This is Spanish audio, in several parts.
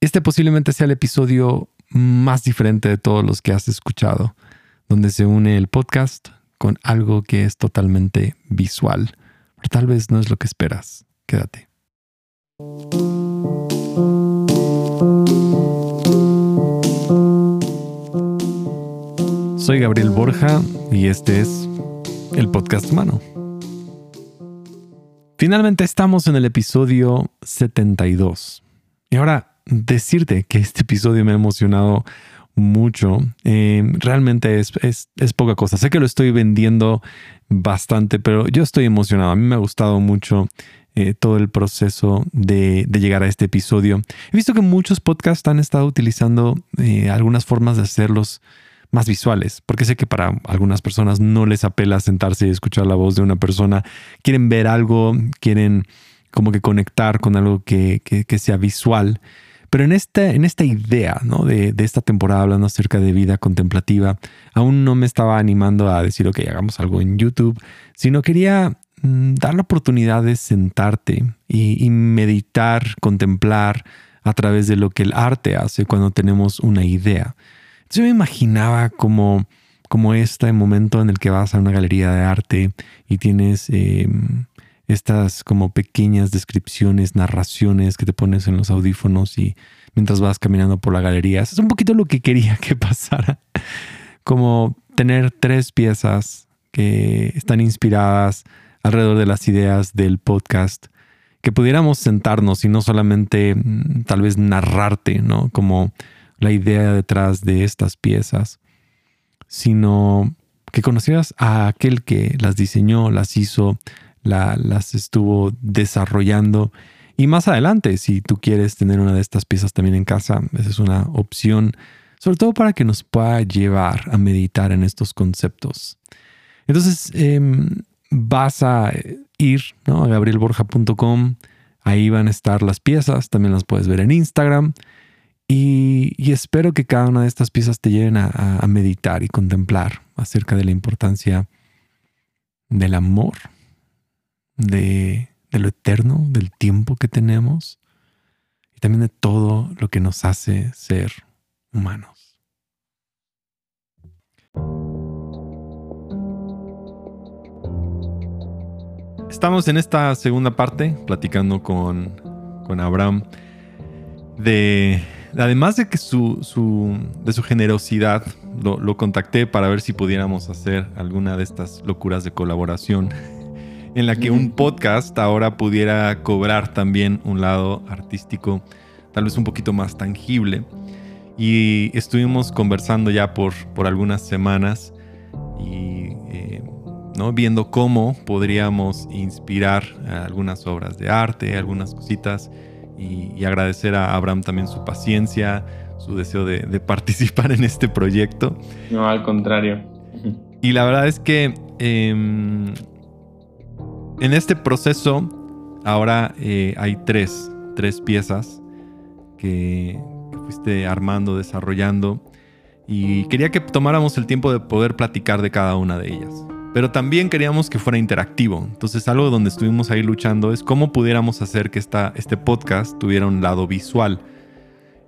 Este posiblemente sea el episodio más diferente de todos los que has escuchado, donde se une el podcast con algo que es totalmente visual. Pero tal vez no es lo que esperas. Quédate. Soy Gabriel Borja y este es el podcast humano. Finalmente estamos en el episodio 72. Y ahora decirte que este episodio me ha emocionado mucho. Eh, realmente es, es, poca cosa. Sé que lo estoy vendiendo bastante, pero yo estoy emocionado. A mí me ha gustado mucho eh, todo el proceso de, llegar a este episodio. He visto que muchos podcasts han estado utilizando eh, algunas formas de hacerlos más visuales, porque sé que para algunas personas no les apela sentarse y escuchar la voz de una persona. Quieren ver algo, quieren como que conectar con algo que, que sea visual. Pero en, este, en esta idea ¿no? de, de, esta temporada hablando acerca de vida contemplativa, aún no me estaba animando a decir, ok, hagamos algo en YouTube, sino quería mm, dar la oportunidad de sentarte y, meditar, contemplar a través de lo que el arte hace cuando tenemos una idea. Entonces yo me imaginaba como, como este momento en el que vas a una galería de arte y tienes... Em, estas como pequeñas descripciones, narraciones que te pones en los audífonos y mientras vas caminando por la galería. Es un poquito lo que quería que pasara. Como tener tres piezas que están inspiradas alrededor de las ideas del podcast, que pudiéramos sentarnos y no solamente mm, tal vez narrarte, ¿no? Como la idea detrás de estas piezas, sino que conocieras a aquel que las diseñó, las hizo, las estuvo desarrollando. Y más adelante, si tú quieres tener una de estas piezas también en casa, esa es una opción, sobre todo para que nos pueda llevar a meditar en estos conceptos. Entonces, em, vas a ir a gabrielborja.com, ahí van a estar las piezas, también las puedes ver en Instagram. Y, espero que cada una de estas piezas te lleven a meditar y contemplar acerca de la importancia del amor de, lo eterno, del tiempo que tenemos y también de todo lo que nos hace ser humanos. Estamos en esta segunda parte platicando con, con Abraham de además de que su, su, de su generosidad lo, lo, contacté para ver si pudiéramos hacer alguna de estas locuras de colaboración en la que un podcast ahora pudiera cobrar también un lado artístico, tal vez un poquito más tangible. Y estuvimos conversando ya por, por algunas semanas y eh, ¿no? viendo cómo podríamos inspirar algunas obras de arte, algunas cositas, y, agradecer a Abraham también su paciencia, su deseo de, participar en este proyecto. No, al contrario. Y la verdad es que em, en este proceso, ahora eh, hay tres, tres piezas que, fuiste armando, desarrollando. Y quería que tomáramos el tiempo de poder platicar de cada una de ellas. Pero también queríamos que fuera interactivo. Entonces algo donde estuvimos ahí luchando es cómo pudiéramos hacer que esta, este podcast tuviera un lado visual.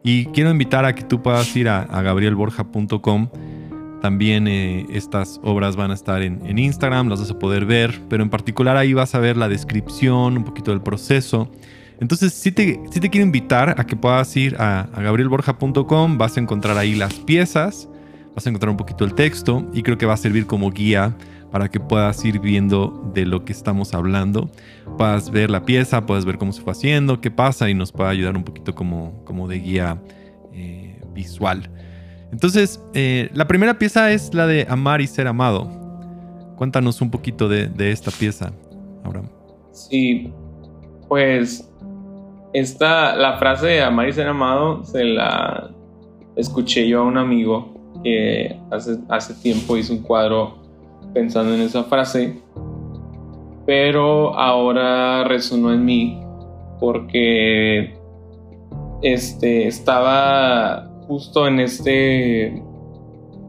Y quiero invitar a que tú puedas ir a, a gabrielborja.com también eh, estas obras van a estar en, Instagram, las vas a poder ver, pero en particular ahí vas a ver la descripción, un poquito del proceso. Entonces sí te, te quiero invitar a que puedas ir a, gabrielborja.com, vas a encontrar ahí las piezas, vas a encontrar un poquito el texto y creo que va a servir como guía para que puedas ir viendo de lo que estamos hablando. Puedas ver la pieza, puedes ver cómo se fue haciendo, qué pasa y nos pueda ayudar un poquito como, como de guía eh, visual. Entonces, eh, la primera pieza es la de Amar y Ser Amado. Cuéntanos un poquito de, esta pieza, Abraham. Sí, pues esta, la frase de Amar y Ser Amado se la escuché yo a un amigo que hace, hace tiempo hizo un cuadro pensando en esa frase, pero ahora resonó en mí porque este, estaba justo en este,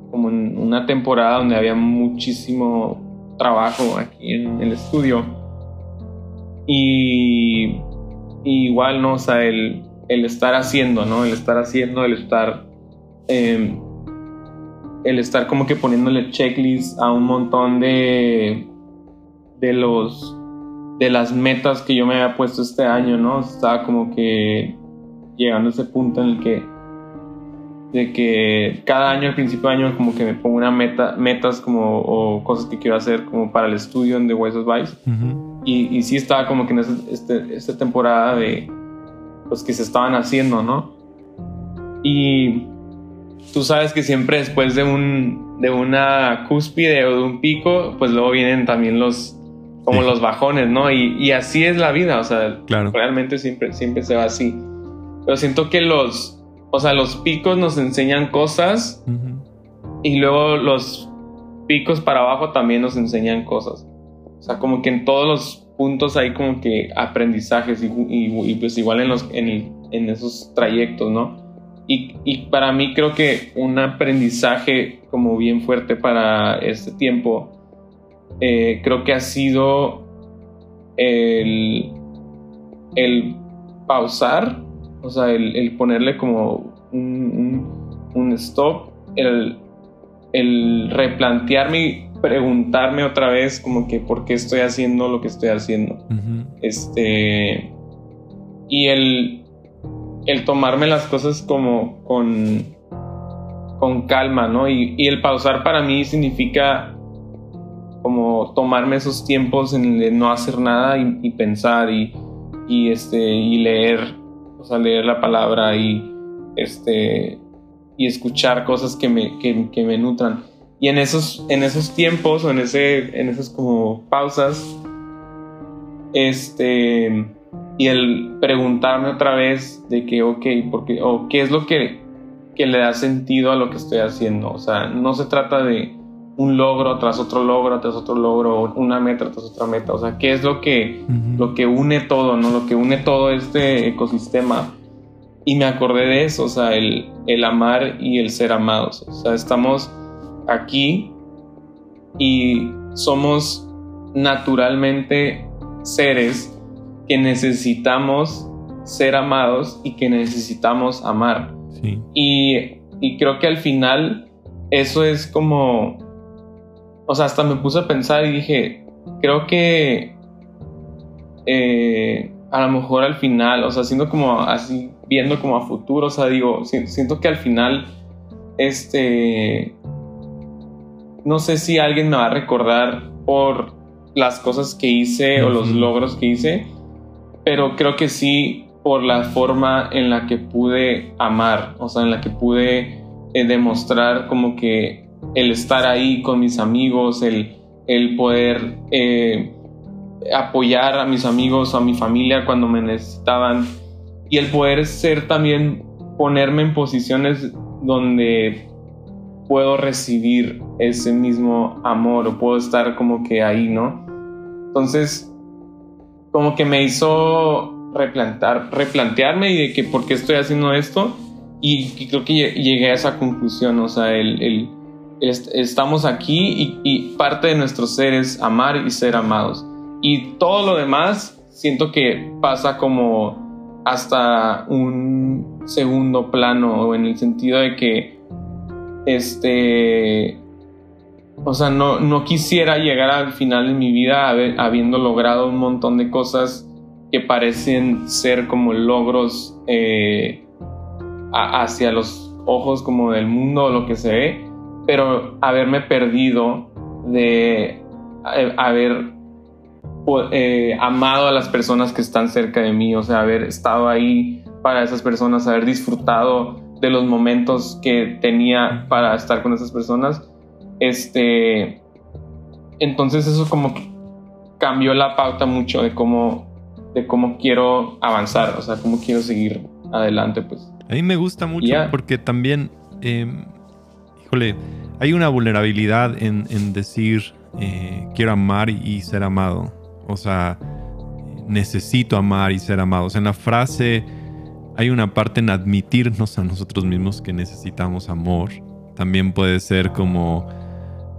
como en una temporada donde había muchísimo trabajo aquí en el estudio. Y, igual, ¿no? O sea, el, el estar haciendo, ¿no? El estar haciendo, el estar... Em, el estar como que poniéndole checklist a un montón de... de los... de las metas que yo me había puesto este año, ¿no? Estaba como que llegando a ese punto en el que de que cada año al principio de año como que me pongo una meta metas como o cosas que quiero hacer como para el estudio en The Wise Advice y, y sí estaba como que en este, esta temporada de pues que se estaban haciendo, ¿no? Y tú sabes que siempre después de un de una cúspide o de un pico, pues luego vienen también los como los bajones, ¿no? Y, y, así es la vida, o sea, realmente siempre siempre se va así. Pero siento que los o sea, los picos nos enseñan cosas y luego los picos para abajo también nos enseñan cosas. O sea, como que en todos los puntos hay como que aprendizajes y, pues igual en, los, en, esos trayectos, ¿no? Y, para mí creo que un aprendizaje como bien fuerte para este tiempo, eh, creo que ha sido el, el pausar, o sea, el, ponerle como un, un, stop, el, el replantearme preguntarme otra vez como que por qué estoy haciendo lo que estoy haciendo. Este. Y el. El tomarme las cosas como con. con calma, ¿no? Y, el pausar para mí significa como tomarme esos tiempos en el de no hacer nada y, pensar y, y, este y leer o sea leer la palabra y este y escuchar cosas que me, que, me nutran y en esos, en esos tiempos o en, ese, en esas como pausas, este, y el preguntarme otra vez de que, ok, porque, o qué es lo que, que le da sentido a lo que estoy haciendo. O sea, no se trata de un logro tras otro logro, tras otro logro, una meta tras otra meta. O sea, qué es lo que, lo que une todo, ¿no? Lo que une todo este ecosistema. Y me acordé de eso, o sea, el, el amar y el ser amados. O sea, estamos aquí y somos naturalmente seres que necesitamos ser amados y que necesitamos amar. Y, creo que al final eso es como, o sea, hasta me puse a pensar y dije, creo que eh, a lo mejor al final, o sea, siendo como así, viendo como a futuro, o sea, digo, siento que al final, este, no sé si alguien me va a recordar por las cosas que hice o los logros que hice, pero creo que sí por la forma en la que pude amar, o sea, en la que pude eh, demostrar como que el estar ahí con mis amigos, el, el poder eh, apoyar a mis amigos a mi familia cuando me necesitaban y el poder ser también ponerme en posiciones donde puedo recibir ese mismo amor o puedo estar como que ahí, ¿no? Entonces, como que me hizo replantar, replantearme y de que por qué estoy haciendo esto y, creo que llegué a esa conclusión, o sea, el, estamos aquí y, parte de nuestro ser es amar y ser amados. Y todo lo demás siento que pasa como hasta un segundo plano, en el sentido de que este, o sea, no, no quisiera llegar al final de mi vida habiendo logrado un montón de cosas que parecen ser como logros eh, hacia los ojos como del mundo o lo que se ve, pero haberme perdido de eh, haber eh, amado a las personas que están cerca de mí, o sea, haber estado ahí para esas personas, haber disfrutado de los momentos que tenía para estar con esas personas. Este, entonces eso como que cambió la pauta mucho de cómo, de cómo quiero avanzar, o sea, cómo quiero seguir adelante, pues. A mí me gusta mucho porque también, em, híjole, hay una vulnerabilidad en, decir eh, quiero amar y ser amado. O sea, necesito amar y ser amado. O sea, en la frase hay una parte en admitirnos a nosotros mismos que necesitamos amor. También puede ser como,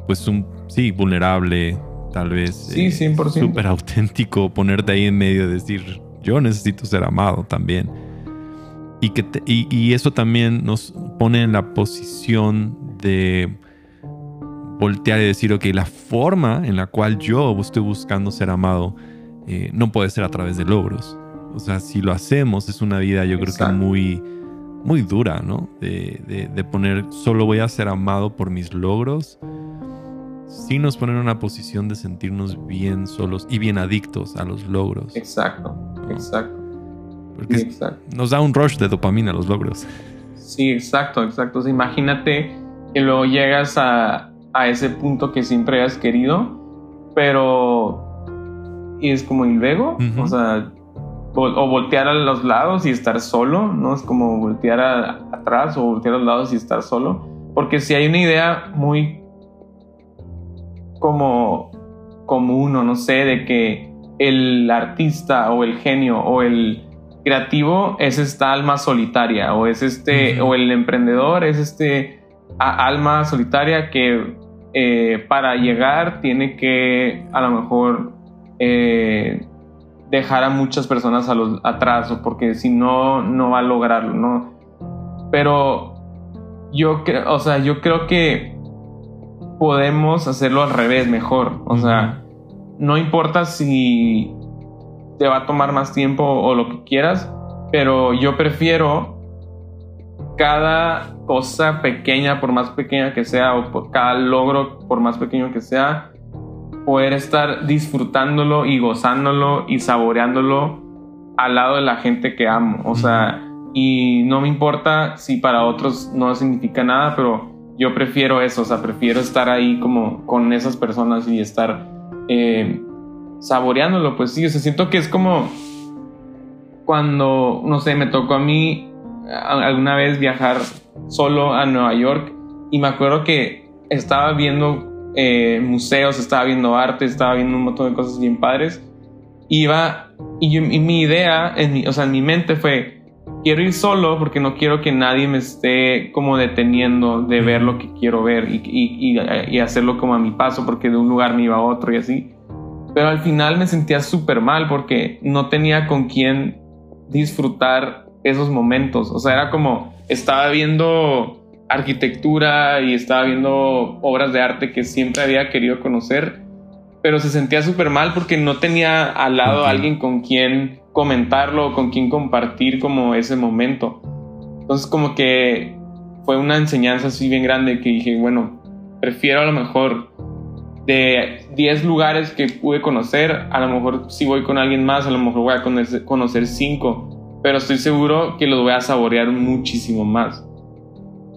pues, un, sí, vulnerable, tal vez. Sí, 100%. Eh, súper auténtico, ponerte ahí en medio y decir, yo necesito ser amado también. Y, que y, eso también nos pone en la posición de voltear y decir, ok, la forma en la cual yo estoy buscando ser amado eh, no puede ser a través de logros. O sea, si lo hacemos es una vida yo creo que muy, muy dura, ¿no? De, de, poner, solo voy a ser amado por mis logros. Sí nos ponen en una posición de sentirnos bien solos y bien adictos a los logros. Exacto, exacto. Porque nos da un rush de dopamina los logros. Sí, exacto, exacto. imagínate que luego llegas a, a ese punto que siempre has querido, pero... Y es como, ¿y luego? O sea, o voltear a los lados y estar solo, ¿no? Es como voltear atrás o voltear a los lados y estar solo. Porque si hay una idea muy como común o no sé, de que el artista o el genio o el creativo es esta alma solitaria o es este, o el emprendedor es este alma solitaria que eh, para llegar tiene que a lo mejor eh, dejar a muchas personas a los, atrás o porque si no, no va a lograrlo, ¿no? Pero yo creo, o sea, yo creo que podemos hacerlo al revés mejor. O sea, no importa si te va a tomar más tiempo o lo que quieras, pero yo prefiero cada cosa pequeña, por más pequeña que sea, o por cada logro, por más pequeño que sea, poder estar disfrutándolo y gozándolo y saboreándolo al lado de la gente que amo. O sea, y no me importa si para otros no significa nada, pero yo prefiero eso, o sea, prefiero estar ahí como con esas personas y estar eh, saboreándolo. Pues sí, o sea, siento que es como cuando, no sé, me tocó a mí alguna vez viajar solo a Nueva York y me acuerdo que estaba viendo eh, museos, estaba viendo arte, estaba viendo un montón de cosas bien padres. Iba, y, mi idea, en mi, o sea, en mi mente fue, quiero ir solo porque no quiero que nadie me esté como deteniendo de ver lo que quiero ver y, y, hacerlo como a mi paso porque de un lugar me iba a otro y así. Pero al final me sentía súper mal porque no tenía con quién disfrutar esos momentos. O sea, era como, estaba viendo arquitectura y estaba viendo obras de arte que siempre había querido conocer, pero se sentía súper mal porque no tenía al lado a alguien con quien comentarlo, o con quien compartir como ese momento. Entonces como que fue una enseñanza así bien grande que dije, bueno, prefiero a lo mejor de 10 lugares que pude conocer, a lo mejor si voy con alguien más, a lo mejor voy a conocer 5, pero estoy seguro que los voy a saborear muchísimo más.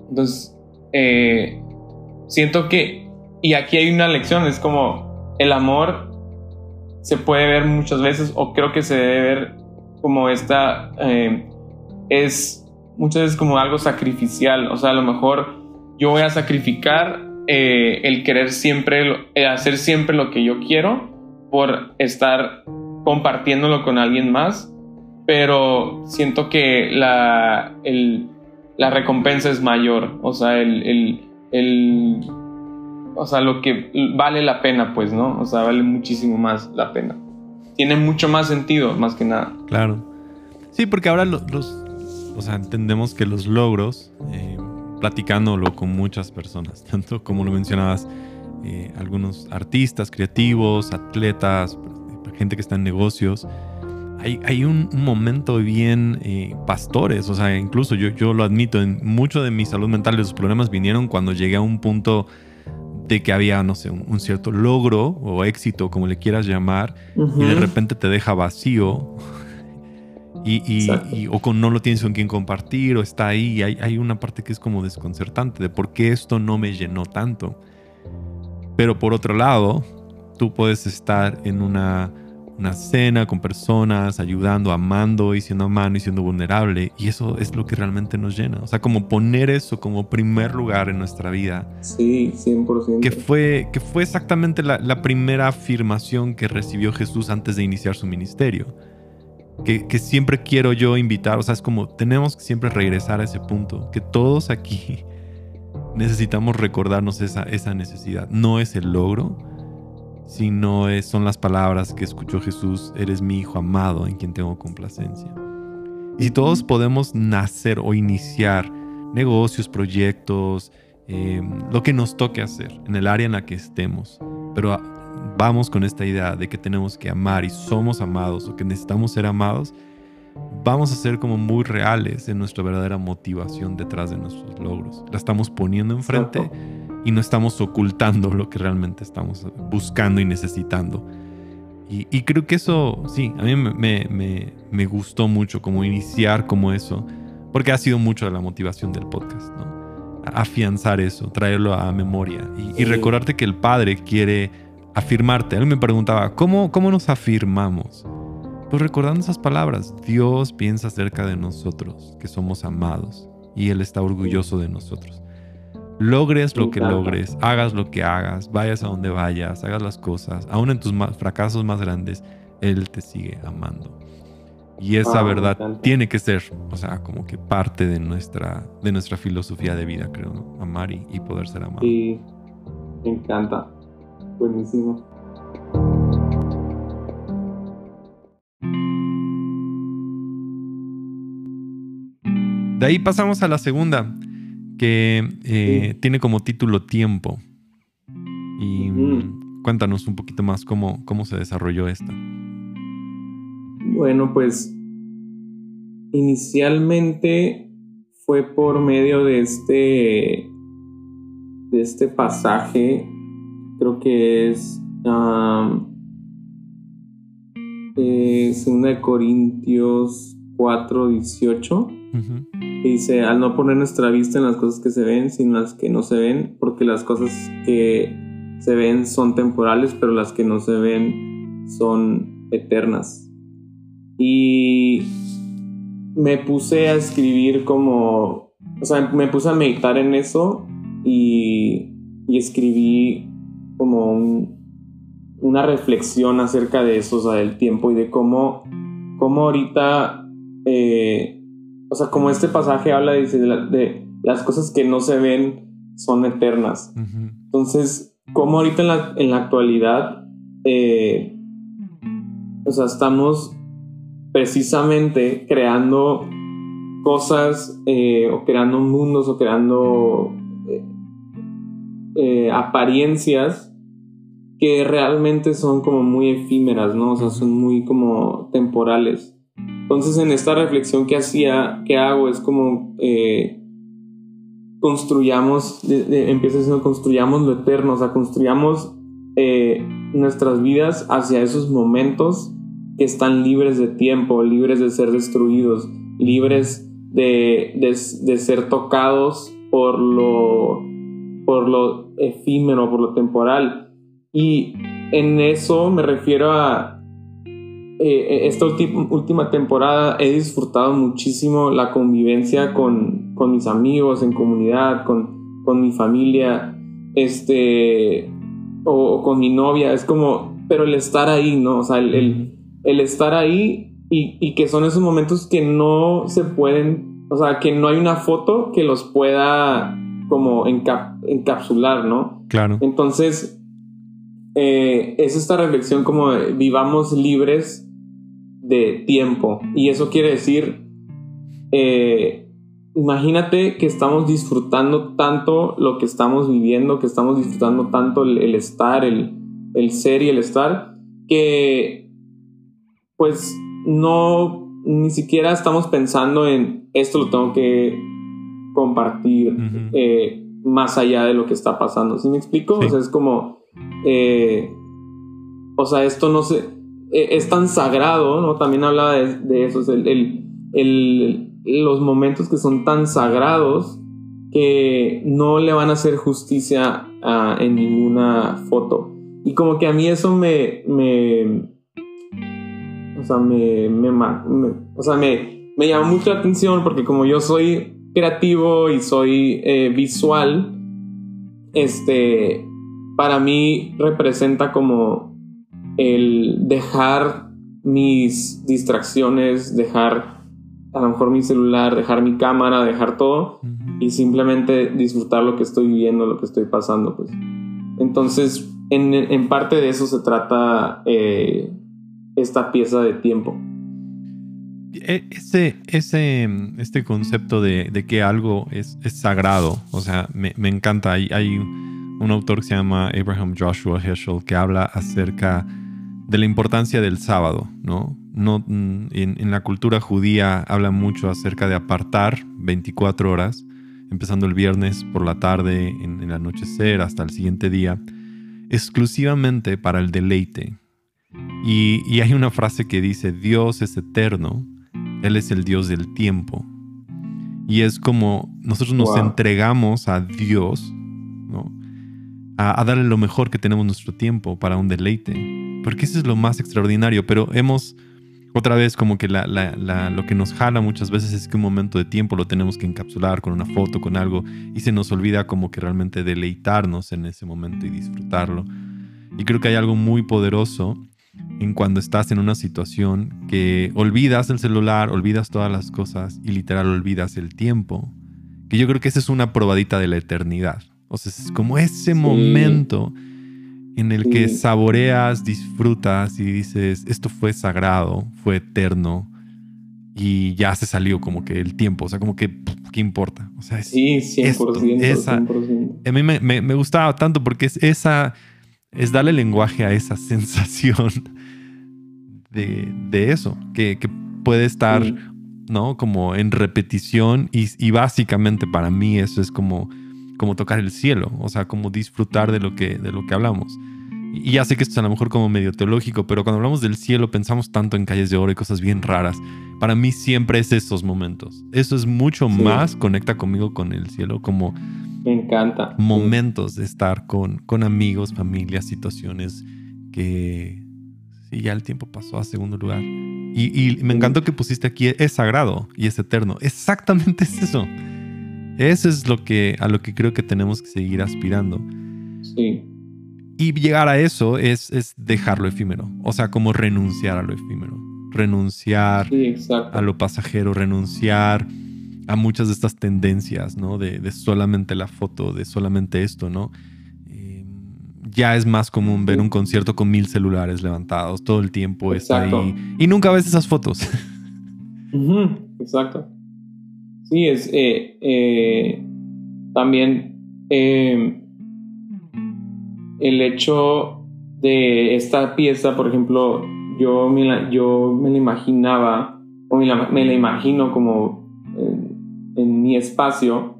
Entonces, eh, siento que, y aquí hay una lección, es como el amor se puede ver muchas veces, o creo que se debe ver como esta, eh, es muchas veces como algo sacrificial, o sea, a lo mejor yo voy a sacrificar eh, el querer siempre, hacer siempre lo que yo quiero por estar compartiéndolo con alguien más, pero siento que la, el, la recompensa es mayor. O sea, el, el, o sea, lo que vale la pena, pues, ¿no? O sea, vale muchísimo más la pena. Tiene mucho más sentido, más que nada. Claro. Sí, porque ahora los, o sea, entendemos que los logros, eh, platicándolo con muchas personas, tanto como lo mencionabas, eh, algunos artistas, creativos, atletas, gente que está en negocios, hay, un, momento bien eh, pastores, o sea, incluso yo, yo lo admito, en mucho de mi salud mental, los problemas vinieron cuando llegué a un punto de que había, no sé, un, cierto logro o éxito, como le quieras llamar, y de repente te deja vacío. Y, o con no lo tienes con quien compartir, o está ahí. Hay, hay una parte que es como desconcertante de por qué esto no me llenó tanto. Pero por otro lado, tú puedes estar en una una cena con personas, ayudando, amando y siendo amado y siendo vulnerable. Y eso es lo que realmente nos llena. O sea, como poner eso como primer lugar en nuestra vida. Sí, 100%. Que fue, que fue exactamente la, la primera afirmación que recibió Jesús antes de iniciar su ministerio. Que, que, siempre quiero yo invitar, o sea, es como tenemos que siempre regresar a ese punto, que todos aquí necesitamos recordarnos esa, esa necesidad. No es el logro, sino es, son las palabras que escuchó Jesús, eres mi hijo amado en quien tengo complacencia. Y todos podemos nacer o iniciar negocios, proyectos, em, lo que nos toque hacer en el área en la que estemos. Pero vamos con esta idea de que tenemos que amar y somos amados o que necesitamos ser amados, vamos a ser como muy reales en nuestra verdadera motivación detrás de nuestros logros. La estamos poniendo enfrente y no estamos ocultando lo que realmente estamos buscando y necesitando. Y, creo que eso, sí, a mí me, gustó mucho como iniciar como eso, porque ha sido mucho de la motivación del podcast, ¿no? Afianzar eso, traerlo a memoria y, recordarte que el Padre quiere afirmarte. Él me preguntaba, ¿cómo, ¿cómo nos afirmamos? Pues recordando esas palabras, Dios piensa acerca de nosotros, que somos amados, y Él está orgulloso de nosotros. Logres lo que logres, hagas lo que hagas, vayas a donde vayas, hagas las cosas, aún en tus fracasos más grandes, Él te sigue amando. Y esa ah, verdad tiene que ser, o sea, como que parte de nuestra, de nuestra filosofía de vida, creo, ¿no? Amar y, y poder ser amado. Sí, me encanta. Buenísimo. De ahí pasamos a la segunda, que eh, tiene como título Tiempo. Y cuéntanos un poquito más cómo, cómo se desarrolló esta. Bueno, pues inicialmente fue por medio de este de este pasaje creo que es eh, segunda de Corintios 4 18 dice, al no poner nuestra vista en las cosas que se ven, sino las que no se ven, porque las cosas que se ven son temporales, pero las que no se ven son eternas. Y me puse a escribir como, o sea, me puse a meditar en eso y, escribí como una reflexión acerca de eso, o sea, del tiempo y de cómo, cómo ahorita eh, o sea, como este pasaje habla dice, de, las cosas que no se ven son eternas. Entonces, como ahorita en la, en la actualidad, eh, o sea, estamos precisamente creando cosas eh, o creando mundos o creando eh, apariencias que realmente son como muy efímeras, ¿no? O sea, son muy como temporales. Entonces en esta reflexión que hacía, que hago, es como eh, construyamos, empieza diciendo construyamos lo eterno, o sea, construyamos eh, nuestras vidas hacia esos momentos que están libres de tiempo, libres de ser destruidos, libres de, de ser tocados por lo, por lo efímero, por lo temporal. Y en eso me refiero a eh, esta última temporada he disfrutado muchísimo la convivencia con, con mis amigos en comunidad, con, con, mi familia, este, o, con mi novia. Es como, pero el estar ahí, ¿no? O sea, el, el, estar ahí y, y, que son esos momentos que no se pueden, o sea, que no hay una foto que los pueda como encapsular, ¿no? Claro. Entonces, eh, es esta reflexión como vivamos libres de tiempo. Y eso quiere decir, eh, imagínate que estamos disfrutando tanto lo que estamos viviendo, que estamos disfrutando tanto el, estar, el, el, ser y el estar, que pues no, ni siquiera estamos pensando en esto lo tengo que compartir eh, más allá de lo que está pasando. ¿Sí me explico? O sea, es como, eh, o sea, esto no se es tan sagrado, ¿no? También hablaba de, eso, los momentos que son tan sagrados que no le van a hacer justicia en ninguna foto. Y como que a mí eso me, me o sea, me, me, o sea, me, me llama mucho la atención porque como yo soy creativo y soy eh, visual, este, para mí representa como el dejar mis distracciones, dejar a lo mejor mi celular, dejar mi cámara, dejar todo y simplemente disfrutar lo que estoy viviendo, lo que estoy pasando. Pues. Entonces, en, parte de eso se trata eh, esta pieza de tiempo. E, ese, ese, este concepto de, que algo es, sagrado, o sea, me, encanta. Hay, hay, un autor que se llama Abraham Joshua Heschel que habla acerca de la importancia del sábado, ¿no? no mm, en, la cultura judía habla mucho acerca de apartar 24 horas, empezando el viernes por la tarde, en el anochecer, hasta el siguiente día, exclusivamente para el deleite. Y, y hay una frase que dice, Dios es eterno él es el Dios del tiempo. Y es como nosotros nos entregamos a Dios, ¿no? A, darle lo mejor que tenemos nuestro tiempo para un deleite. Porque eso es lo más extraordinario. Pero hemos, otra vez, como que lo que nos jala muchas veces es que un momento de tiempo lo tenemos que encapsular con una foto, con algo, y se nos olvida como que realmente deleitarnos en ese momento y disfrutarlo. Y creo que hay algo muy poderoso en cuando estás en una situación que olvidas el celular, olvidas todas las cosas y literal olvidas el tiempo. Que yo creo que esa es una probadita de la eternidad. O sea, es como ese momento en el que saboreas, disfrutas y dices, esto fue sagrado, fue eterno y ya se salió como que el tiempo. O sea, como que, ¿qué importa? O sea, sí, 100%. esa, A mí me, me gustaba tanto porque es esa es darle lenguaje a esa sensación de, eso, que, puede estar, ¿no? Como en repetición y, básicamente para mí eso es como, como tocar el cielo, o sea, como disfrutar de lo que, de lo que hablamos. Y ya sé que esto es a lo mejor como medio teológico, pero cuando hablamos del cielo pensamos tanto en calles de oro y cosas bien raras. Para mí siempre es esos momentos. Eso es mucho más, conecta conmigo con el cielo, como me encanta. Momentos de estar con, con amigos, familias, situaciones que sí, ya el tiempo pasó a segundo lugar. Y, me encantó que pusiste aquí, es sagrado y es eterno. Exactamente es eso. Eso es lo que, a lo que creo que tenemos que seguir aspirando. Sí. Y llegar a eso es, es dejar lo efímero. O sea, como renunciar a lo efímero. Renunciar a lo pasajero, renunciar a muchas de estas tendencias, ¿no? De, solamente la foto, de solamente esto, ¿no? Eh, ya es más común ver un concierto con mil celulares levantados, todo el tiempo está ahí. Y nunca ves esas fotos. Exacto. Sí, es eh, eh, también el hecho de esta pieza, por ejemplo, yo me la, yo me la imaginaba, o me la, me la imagino como en mi espacio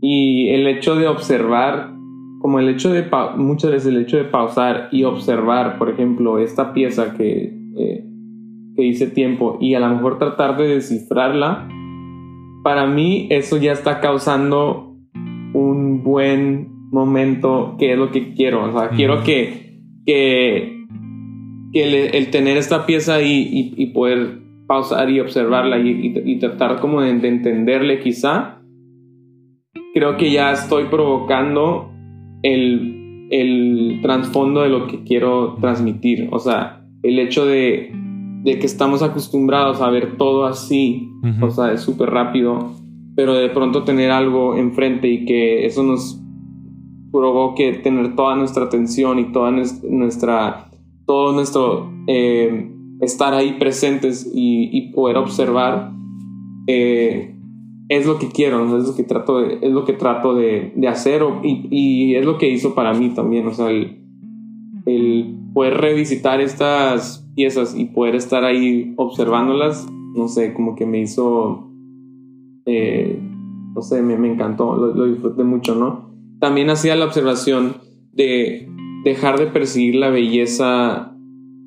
y el hecho de observar, como el hecho de, muchas veces el hecho de pausar y observar, por ejemplo, esta pieza que, eh, que hice tiempo y a lo mejor tratar de descifrarla, para mí eso ya está causando un buen momento que es lo que quiero. O sea, quiero que, que, que el, tener esta pieza y poder pausar y observarla y, tratar como de, entenderle quizá, creo que ya estoy provocando el, el trasfondo de lo que quiero transmitir. O sea, el hecho de, de que estamos acostumbrados a ver todo así, o sea, es súper rápido, pero de pronto tener algo enfrente y que eso nos provoque tener toda nuestra atención y toda nuestra, todo nuestro... Eh, estar ahí presentes y, poder observar eh, es lo que quiero, es lo que trato de, es lo que trato de, hacer y, es lo que hizo para mí también, o sea, el, poder revisitar estas piezas y poder estar ahí observándolas, no sé, como que me hizo, eh, no sé, me, encantó, lo, lo disfruté mucho, ¿no? También hacía la observación de dejar de percibir la belleza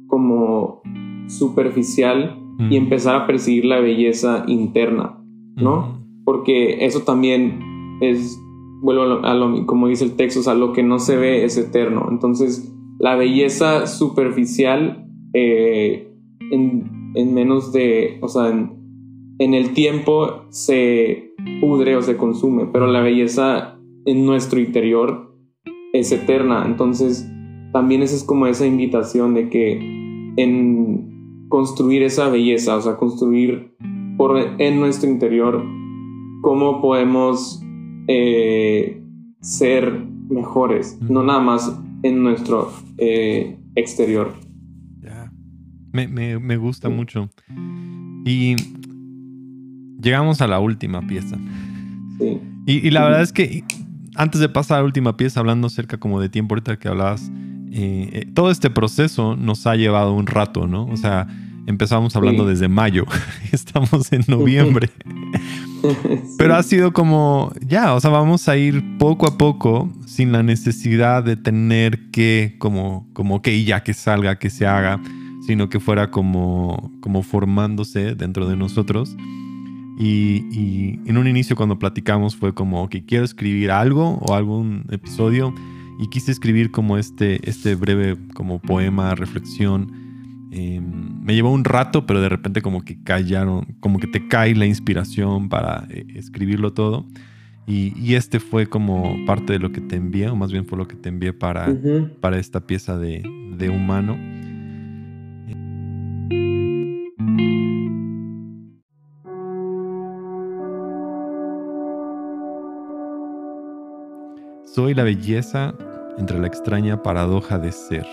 como superficial y empezar a percibir la belleza interna, ¿no? Porque eso también es, vuelvo a lo, como dice el texto, o sea, lo que no se ve es eterno. Entonces, la belleza superficial eh, en, menos de, o sea, en, en el tiempo se pudre o se consume, pero la belleza en nuestro interior es eterna. Entonces, también esa es como esa invitación de que en, construir esa belleza, o sea, construir por, en nuestro interior cómo podemos eh, ser mejores, no nada más en nuestro eh, exterior. Me, me, gusta mucho. Y llegamos a la última pieza. Sí. Y, y la verdad es que antes de pasar a la última pieza, hablando acerca como de tiempo ahorita que hablabas, eh, eh, todo este proceso nos ha llevado un rato, ¿no? O sea, empezamos hablando Sí. desde mayo, estamos en noviembre. Pero ha sido como, ya, o sea, vamos a ir poco a poco sin la necesidad de tener que, como, como que ya que salga, que se haga, sino que fuera como, como formándose dentro de nosotros. Y, y en un inicio cuando platicamos fue como que quiero escribir algo o algún episodio y quise escribir como este, este breve como poema, reflexión. Eh, me llevó un rato, pero de repente como que callaron, como que te cae la inspiración para eh, escribirlo todo. Y, y este fue como parte de lo que te envié, o más bien fue lo que te envié para, para esta pieza de, de humano. Soy la belleza entre la extraña paradoja de ser,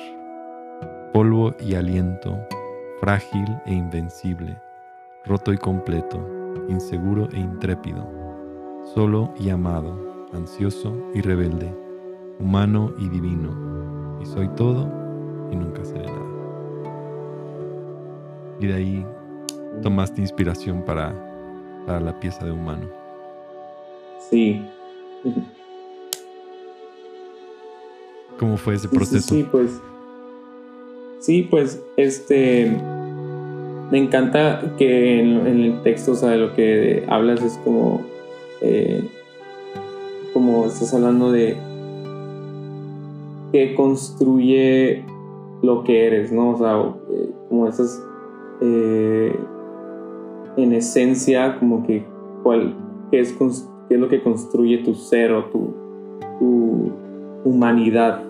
polvo y aliento, frágil e invencible, roto y completo, inseguro e intrépido, solo y amado, ansioso y rebelde, humano y divino, y soy todo y nunca seré nada. Y de ahí tomaste inspiración para, para la pieza de humano. Sí. ¿Cómo fue ese sí, proceso? Sí, pues. Sí, pues, este. Me encanta que en, en el texto, o sea, de lo que hablas es como. eh, como estás hablando de. que construye lo que eres, ¿no? O sea, eh, como esas. eh, en esencia, como que. Cuál, qué, es, qué es lo que construye tu ser o tu, tu humanidad.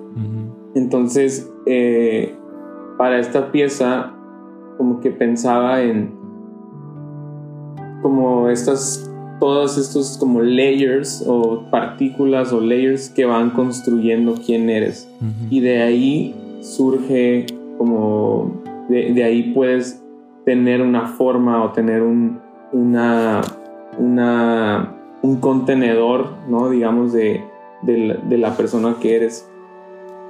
Entonces, eh, para esta pieza, como que pensaba en como estas, todos estos como layers o partículas o layers que van construyendo quién eres. Y de ahí surge como, de, de ahí puedes tener una forma o tener un, una, una, un contenedor, ¿no? Digamos, de, de la, de la persona que eres.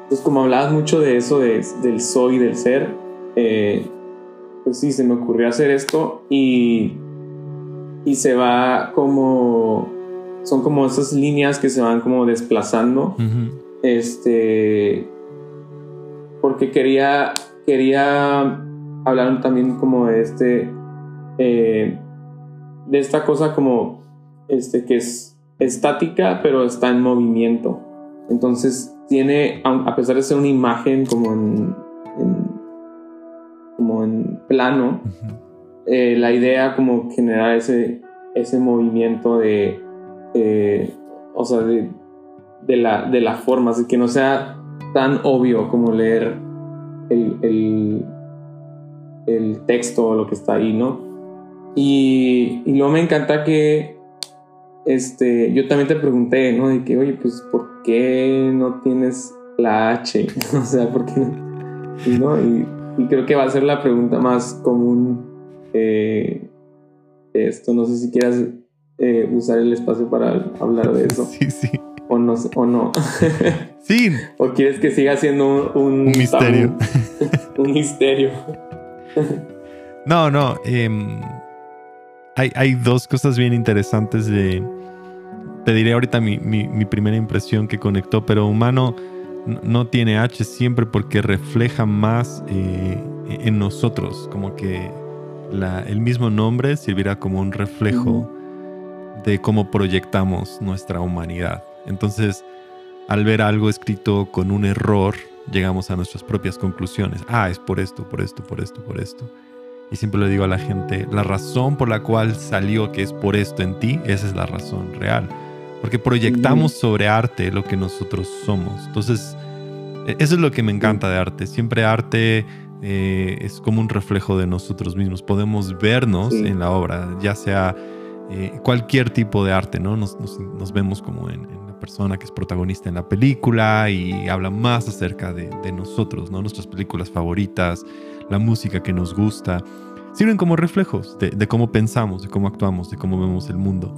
Entonces, como hablabas mucho de eso, de- del soy, del ser, eh, pues sí, se me ocurrió hacer esto y, y se va como, son como esas líneas que se van como desplazando. Este porque quería quería hablar también como de este eh, de esta cosa como este que es estática pero está en movimiento. Entonces tiene a pesar de ser una imagen como en, en- como en plano eh, la idea como generar ese, ese movimiento de, eh, o sea, de, de la, de la forma, así que no sea tan obvio como leer el, el, el texto o lo que está ahí, ¿no? Y, y luego me encanta que este, yo también te pregunté, ¿no? De que, oye, pues, ¿por qué no tienes la H? o sea, ¿por qué no? Y, ¿no? Y, y creo que va a ser la pregunta más común eh, de esto. No sé si quieras eh, usar el espacio para hablar de eso Sí, sí. o no. O, no. Sí, o quieres que siga siendo un, un misterio. tabú, un misterio. No, no. em, hay, hay dos cosas bien interesantes de... Te diré ahorita mi, mi- mi primera impresión que conectó, pero humano no tiene H siempre porque refleja más eh, en nosotros, como que la- el mismo nombre sirviera como un reflejo de cómo proyectamos nuestra humanidad. Entonces, al ver algo escrito con un error, llegamos a nuestras propias conclusiones. Ah, es por esto, por esto, por esto, por esto. Y siempre le digo a la gente, la razón por la cual salió que es por esto en ti, esa es la razón real. Porque proyectamos sobre arte lo que nosotros somos. Entonces, e- eso es lo que me encanta de arte. Siempre arte eh, es como un reflejo de nosotros mismos. Podemos vernos Sí. en la obra, ya sea eh, cualquier tipo de arte, ¿no? Nos, nos- nos vemos como en, en la persona que es protagonista en la película y habla más acerca de, de nosotros, ¿no? Nuestras películas favoritas, la música que nos gusta. sirven como reflejos de, cómo pensamos, de cómo actuamos, de cómo vemos el mundo.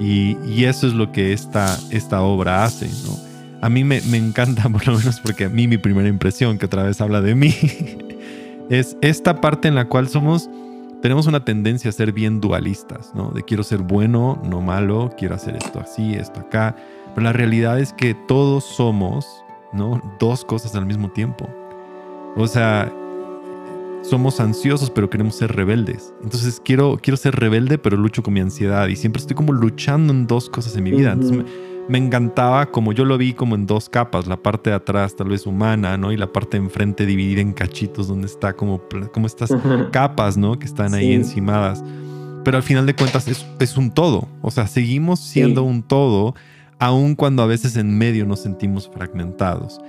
Y, eso es lo que esta, esta obra hace, ¿no? A mí me, me encanta, por lo menos porque a mí mi primera impresión, que otra vez habla de mí, es esta parte en la cual somos, tenemos una tendencia a ser bien dualistas, ¿no? De quiero ser bueno, no malo, quiero hacer esto así, esto acá. Pero la realidad es que todos somos, ¿no? Dos cosas al mismo tiempo. O sea, somos ansiosos, pero queremos ser rebeldes. Entonces quiero, quiero ser rebelde, pero lucho con mi ansiedad y siempre estoy como luchando en dos cosas en mi vida. Entonces me, encantaba como yo lo vi como en dos capas, la parte de atrás tal vez humana, ¿no? Y la parte de enfrente dividida en cachitos donde está como, como estas capas, ¿no? Que están ahí encimadas. Pero al final de cuentas es, es un todo. O sea, seguimos siendo un todo, aun cuando a veces en medio nos sentimos fragmentados.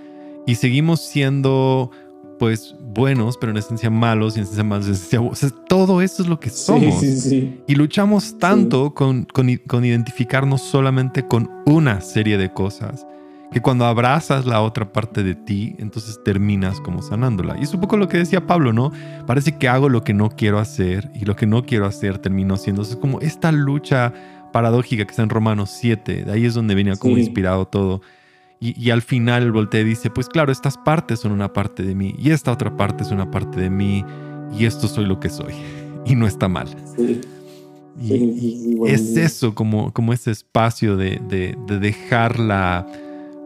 Y seguimos siendo pues buenos, pero en esencia malos y en esencia malos, en esencia o sea, todo eso es lo que somos. Y luchamos tanto con, con, identificarnos solamente con una serie de cosas que cuando abrazas la otra parte de ti, entonces terminas como sanándola. Y es un poco lo que decía Pablo, ¿no? Parece que hago lo que no quiero hacer y lo que no quiero hacer termino haciendo. Es como esta lucha paradójica que está en Romanos 7, de ahí es donde venía como inspirado todo y, al final voltea y dice, pues claro, estas partes son una parte de mí y esta otra parte es una parte de mí y esto soy lo que soy. Y no está mal. Y, es eso, como, como ese espacio de, dejar la,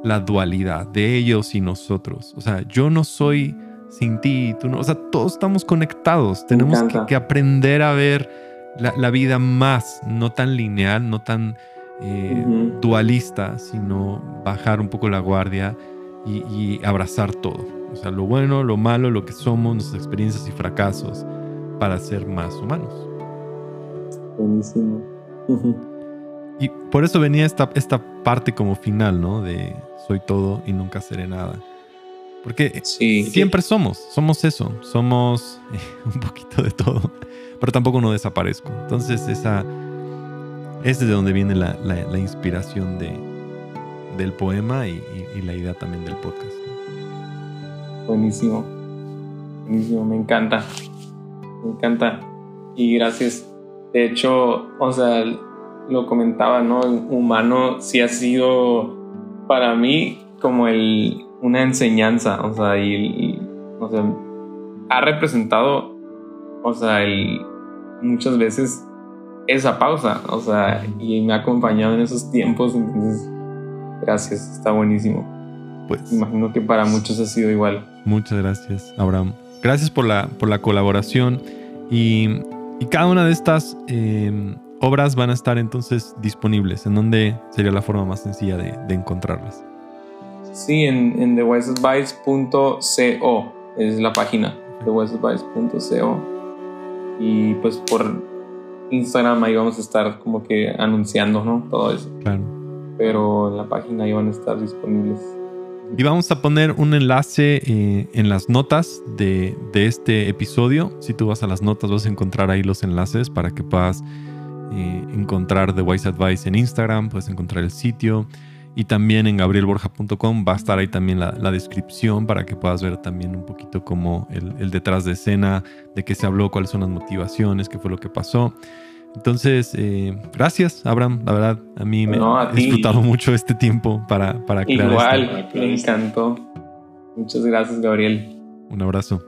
la, dualidad de ellos y nosotros. O sea, yo no soy sin ti, tú no. O sea, todos estamos conectados. Tenemos que, aprender a ver la, la, vida más, no tan lineal, no tan eh, dualista, sino bajar un poco la guardia y, abrazar todo. O sea, lo bueno, lo malo, lo que somos, nuestras experiencias y fracasos para ser más humanos. Buenísimo. y por eso venía esta, esta parte como final, ¿no? De soy todo y nunca seré nada. Porque siempre somos, somos eso, somos un poquito de todo, pero tampoco no desaparezco. Entonces esa, es de donde viene la, inspiración de, del poema y, la idea también del podcast. Buenísimo. Buenísimo, me encanta. Me encanta. Y gracias. De hecho, o sea, lo comentaba, ¿no? humano sí ha sido para mí como el, una enseñanza, o sea, y, o sea, ha representado, o sea, el, muchas veces esa pausa, o sea, y me ha acompañado en esos tiempos, entonces, gracias, está buenísimo. Pues imagino que para muchos ha sido igual. Muchas gracias, Abraham. Gracias por la, por la colaboración y, cada una de estas em, obras van a estar entonces disponibles. ¿En dónde sería la forma más sencilla de, encontrarlas? Sí, en, en thewiseadvice.co es la página, thewiseadvice.co. Y pues por Instagram ahí vamos a estar como que anunciando, ¿no? Todo eso. Claro. Pero en la página ahí van a estar disponibles. Y vamos a poner un enlace eh, en las notas de, este episodio. Si tú vas a las notas vas a encontrar ahí los enlaces para que puedas eh, encontrar The Wise Advice en Instagram, puedes encontrar el sitio y también en gabrielborja.com va a estar ahí también la, descripción para que puedas ver también un poquito como el, detrás de escena, de qué se habló, cuáles son las motivaciones, qué fue lo que pasó. Entonces, eh, gracias, Abraham. La verdad, a mí me ha disfrutado mucho este tiempo para, para crear Igual, me encantó. Muchas gracias, Gabriel. Un abrazo.